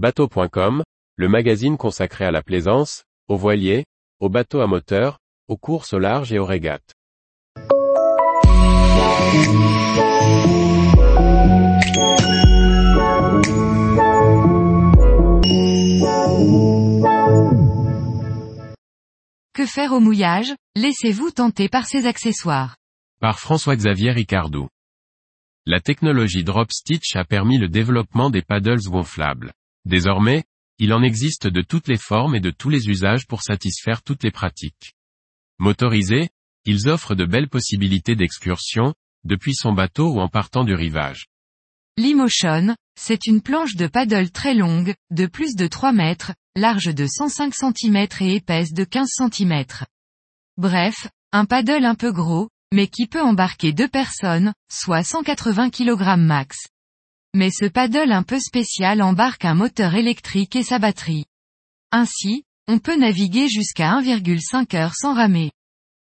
Bateau.com, le magazine consacré à la plaisance, aux voiliers, aux bateaux à moteur, aux courses au large et aux régates. Que faire au mouillage? Laissez-vous tenter par ces accessoires. Par François-Xavier Ricardou. La technologie Drop Stitch a permis le développement des paddles gonflables. Désormais, il en existe de toutes les formes et de tous les usages pour satisfaire toutes les pratiques. Motorisés, ils offrent de belles possibilités d'excursion, depuis son bateau ou en partant du rivage. L'Emotion, c'est une planche de paddle très longue, de plus de 3 mètres, large de 105 cm et épaisse de 15 cm. Bref, un paddle un peu gros, mais qui peut embarquer deux personnes, soit 180 kg max. Mais ce paddle un peu spécial embarque un moteur électrique et sa batterie. Ainsi, on peut naviguer jusqu'à 1,5 heure sans ramer.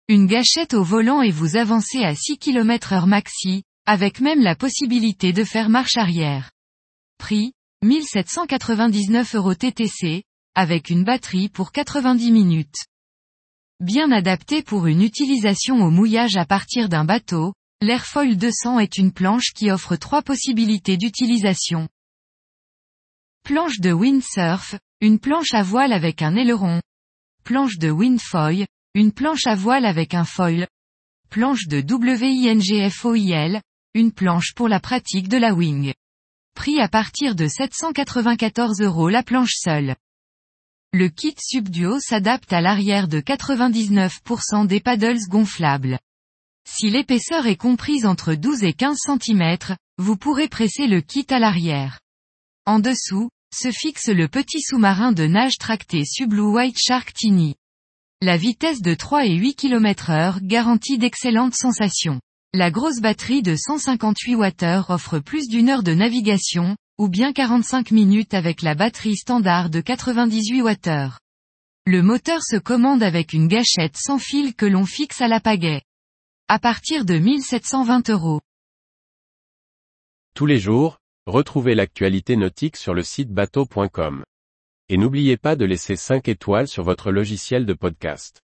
Une gâchette au volant et vous avancez à 6 km heure maxi, avec même la possibilité de faire marche arrière. Prix, 1799 euros TTC, avec une batterie pour 90 minutes. Bien adapté pour une utilisation au mouillage à partir d'un bateau, l'Airfoil 200 est une planche qui offre trois possibilités d'utilisation. Planche de windsurf, une planche à voile avec un aileron. Planche de windfoil, une planche à voile avec un foil. Planche de WINGFOIL, une planche pour la pratique de la wing. Prix à partir de 794 euros la planche seule. Le kit Subduo s'adapte à l'arrière de 99% des paddles gonflables. Si l'épaisseur est comprise entre 12 et 15 cm, vous pourrez presser le kit à l'arrière. En dessous, se fixe le petit sous-marin de nage tracté Sublu White Shark Tiny. La vitesse de 3 et 8 km heure garantit d'excellentes sensations. La grosse batterie de 158 Wh offre plus d'une heure de navigation, ou bien 45 minutes avec la batterie standard de 98 Wh. Le moteur se commande avec une gâchette sans fil que l'on fixe à la pagaie. À partir de 1720 euros. Tous les jours, retrouvez l'actualité nautique sur le site bateau.com. Et n'oubliez pas de laisser 5 étoiles sur votre logiciel de podcast.